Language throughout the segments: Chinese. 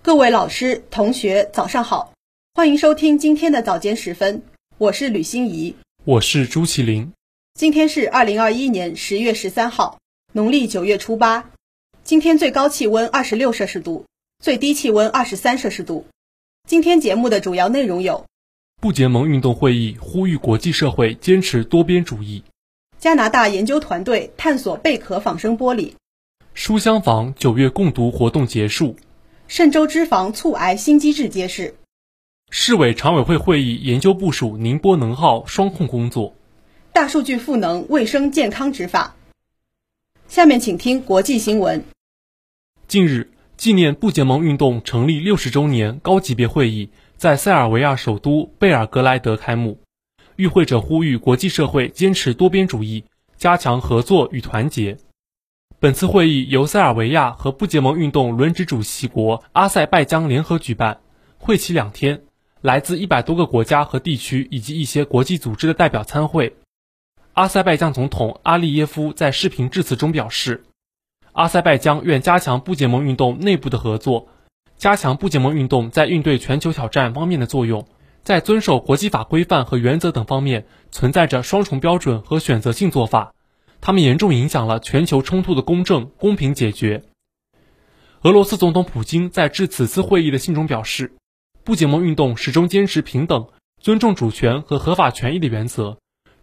各位老师、同学，早上好，欢迎收听今天的早间时分，我是吕欣怡，我是朱麒麟。今天是二零二一年十月十三号，农历九月初八。今天最高气温二十六摄氏度，最低气温二十三摄氏度。今天节目的主要内容有：不结盟运动会议呼吁国际社会坚持多边主义；加拿大研究团队探索贝壳仿生玻璃；书香坊九月共读活动结束；嵊州脂肪促癌新机制揭示；市委常委会会议研究部署宁波能耗双控工作；大数据赋能卫生健康执法。下面请听国际新闻。近日，纪念不结盟运动成立六十周年高级别会议在塞尔维亚首都贝尔格莱德开幕。与会者呼吁国际社会坚持多边主义，加强合作与团结。本次会议由塞尔维亚和不结盟运动轮值主席国阿塞拜疆联合举办，会期两天，来自一百多个国家和地区以及一些国际组织的代表参会。阿塞拜疆总统阿利耶夫在视频致辞中表示。阿塞拜疆愿加强不结盟运动内部的合作，加强不结盟运动在应对全球挑战方面的作用。在遵守国际法规范和原则等方面存在着双重标准和选择性做法，他们严重影响了全球冲突的公正公平解决。俄罗斯总统普京在致此次会议的信中表示，不结盟运动始终坚持平等、尊重主权和合法权益的原则，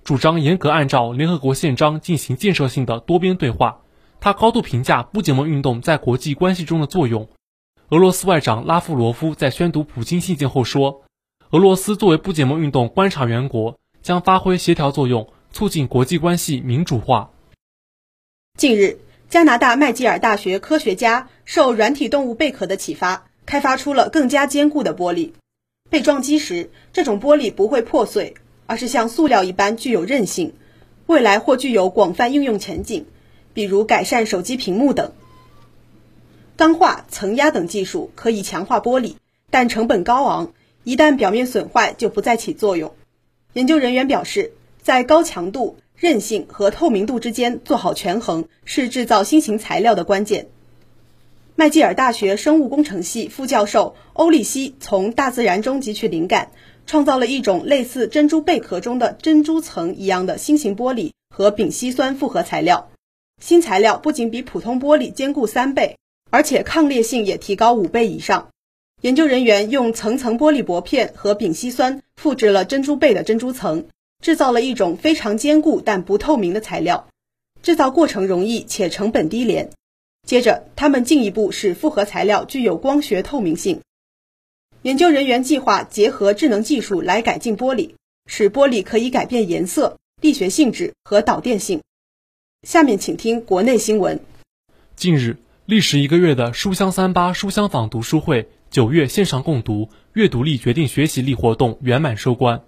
主张严格按照联合国宪章进行建设性的多边对话。他高度评价不结盟运动在国际关系中的作用。俄罗斯外长拉夫罗夫在宣读普京信件后说：“俄罗斯作为不结盟运动观察员国，将发挥协调作用，促进国际关系民主化。”近日，加拿大麦吉尔大学科学家受软体动物贝壳的启发，开发出了更加坚固的玻璃。被撞击时，这种玻璃不会破碎，而是像塑料一般具有韧性，未来或具有广泛应用前景。比如改善手机屏幕等，钢化、层压等技术可以强化玻璃，但成本高昂，一旦表面损坏就不再起作用。研究人员表示，在高强度、韧性和透明度之间做好权衡是制造新型材料的关键。麦吉尔大学生物工程系副教授欧利希从大自然中汲取灵感，创造了一种类似珍珠贝壳中的珍珠层一样的新型玻璃和丙烯酸复合材料。新材料不仅比普通玻璃坚固三倍，而且抗裂性也提高五倍以上。研究人员用层层玻璃薄片和丙烯酸复制了珍珠贝的珍珠层，制造了一种非常坚固但不透明的材料。制造过程容易且成本低廉。接着，他们进一步使复合材料具有光学透明性。研究人员计划结合智能技术来改进玻璃，使玻璃可以改变颜色、力学性质和导电性。下面请听国内新闻。近日，历时一个月的“书香三八书香坊”读书会九月线上共读“阅读力决定学习力”活动圆满收官。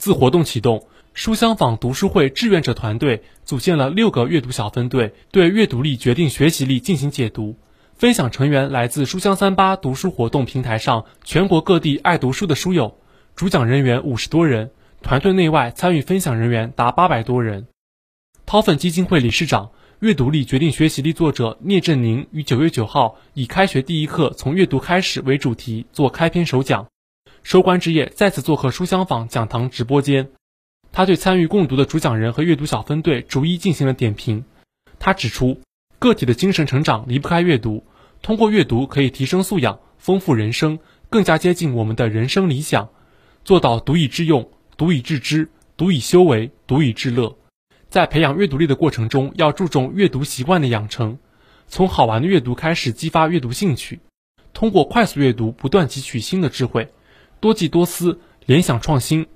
自活动启动，书香坊读书会志愿者团队组建了六个阅读小分队，对“阅读力决定学习力”进行解读。分享成员来自“书香三八”读书活动平台上全国各地爱读书的书友，主讲人员五十多人，团队内外参与分享人员达八百多人。掏粪基金会理事长、阅读力决定学习力作者聂振宁于九月九号以“开学第一课，从阅读开始”为主题做开篇首讲。收官之夜再次做客书香坊讲堂直播间，他对参与共读的主讲人和阅读小分队逐一进行了点评。他指出，个体的精神成长离不开阅读，通过阅读可以提升素养、丰富人生，更加接近我们的人生理想，做到读以致用、读以致知、读以修为、读以致乐。在培养阅读力的过程中，要注重阅读习惯的养成，从好玩的阅读开始激发阅读兴趣，通过快速阅读不断汲取新的智慧，多记多思，联想创新。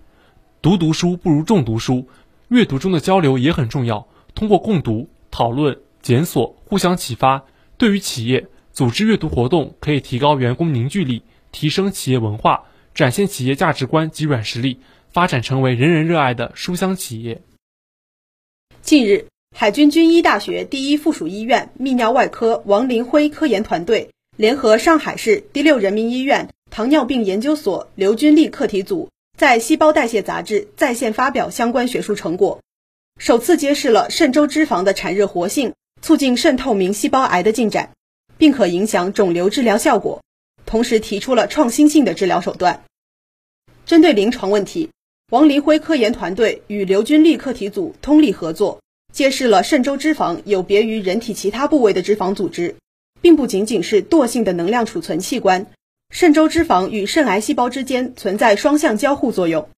读读书不如重读书，阅读中的交流也很重要，通过共读、讨论、检索，互相启发。对于企业组织阅读活动，可以提高员工凝聚力，提升企业文化，展现企业价值观及软实力，发展成为人人热爱的书香企业。近日，海军军医大学第一附属医院泌尿外科王林辉科研团队联合上海市第六人民医院糖尿病研究所刘军利课题组，在《细胞代谢》杂志在线发表相关学术成果，首次揭示了肾周脂肪的产热活性促进肾透明细胞癌的进展，并可影响肿瘤治疗效果。同时提出了创新性的治疗手段。针对临床问题，王林辉科研团队与刘军利课题组通力合作，揭示了肾周脂肪有别于人体其他部位的脂肪组织，并不仅仅是惰性的能量储存器官。肾周脂肪与肾癌细胞之间存在双向交互作用。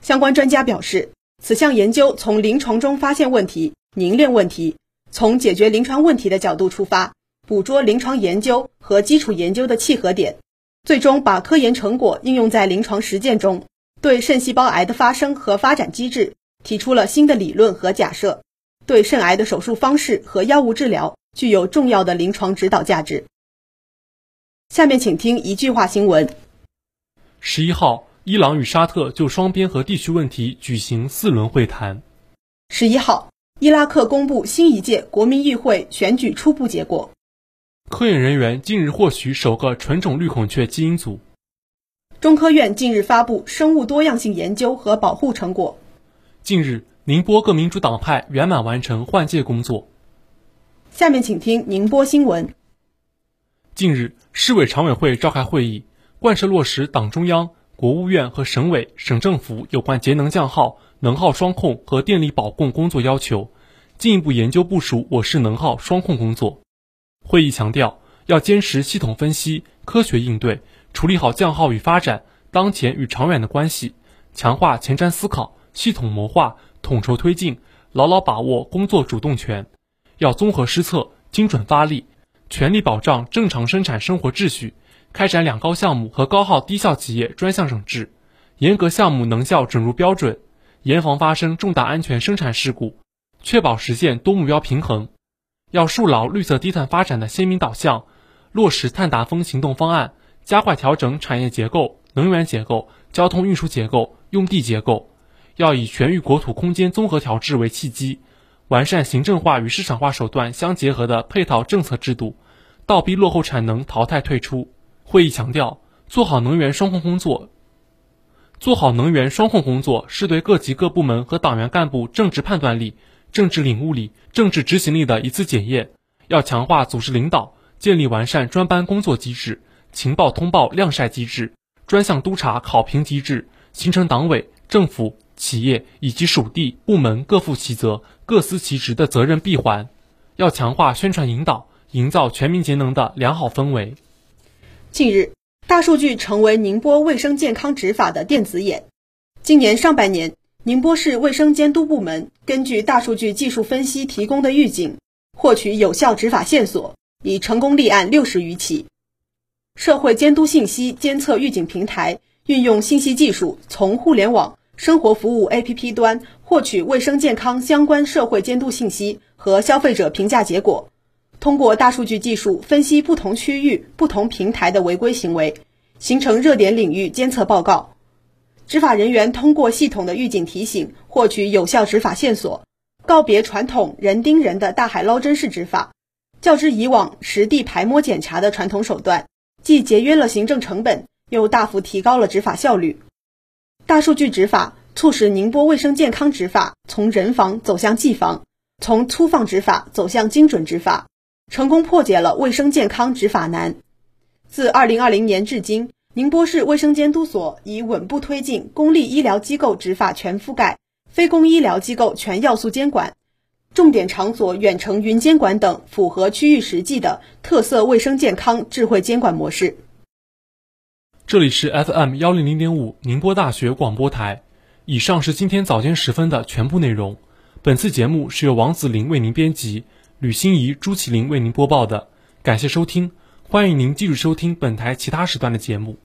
相关专家表示，此项研究从临床中发现问题、凝练问题，从解决临床问题的角度出发，捕捉临床研究和基础研究的契合点，最终把科研成果应用在临床实践中。对肾细胞癌的发生和发展机制提出了新的理论和假设，对肾癌的手术方式和药物治疗具有重要的临床指导价值。下面请听一句话新闻：十一号，伊朗与沙特就双边和地区问题举行四轮会谈。十一号，伊拉克公布新一届国民议会选举初步结果。科研人员近日获取首个纯种绿孔雀基因组。中科院近日发布生物多样性研究和保护成果。近日，宁波各民主党派圆满完成换届工作。下面请听宁波新闻。近日，市委常委会召开会议，贯彻落实党中央、国务院和省委、省政府有关节能降耗、能耗双控和电力保供工作要求，进一步研究部署我市能耗双控工作。会议强调，要坚持系统分析、科学应对。处理好降耗与发展、当前与长远的关系，强化前瞻思考、系统谋划、统筹推进，牢牢把握工作主动权。要综合施策、精准发力，全力保障正常生产生活秩序，开展两高项目和高耗低效企业专项整治，严格项目能效准入标准，严防发生重大安全生产事故，确保实现多目标平衡。要树牢绿色低碳发展的鲜明导向，落实碳达峰行动方案。加快调整产业结构、能源结构、交通运输结构、用地结构，要以全域国土空间综合调制为契机，完善行政化与市场化手段相结合的配套政策制度，倒逼落后产能淘汰退出。会议强调，做好能源双控工作，做好能源双控工作是对各级各部门和党员干部政治判断力、政治领悟力、政治执行力的一次检验。要强化组织领导，建立完善专班工作机制。情报通报晾晒机制、专项督查考评机制，形成党委、政府、企业以及属地部门各负其责、各司其职的责任闭环。要强化宣传引导，营造全民节能的良好氛围。近日，大数据成为宁波卫生健康执法的电子眼。今年上半年，宁波市卫生监督部门根据大数据技术分析提供的预警，获取有效执法线索，已成功立案六十余起。社会监督信息监测预警平台运用信息技术，从互联网、生活服务 APP 端获取卫生健康相关社会监督信息和消费者评价结果，通过大数据技术分析不同区域、不同平台的违规行为，形成热点领域监测报告。执法人员通过系统的预警提醒，获取有效执法线索，告别传统人盯人的大海捞针式执法，较之以往实地排摸检查的传统手段。既节约了行政成本，又大幅提高了执法效率。大数据执法促使宁波卫生健康执法从人防走向技防，从粗放执法走向精准执法，成功破解了卫生健康执法难。自2020年至今，宁波市卫生监督所已稳步推进公立医疗机构执法全覆盖、非公医疗机构全要素监管。重点场所远程云监管等符合区域实际的特色卫生健康智慧监管模式。这里是 FM 幺零零点五宁波大学广播台。以上是今天早间时分的全部内容。本次节目是由王子林为您编辑，吕欣怡、朱启林为您播报的。感谢收听，欢迎您继续收听本台其他时段的节目。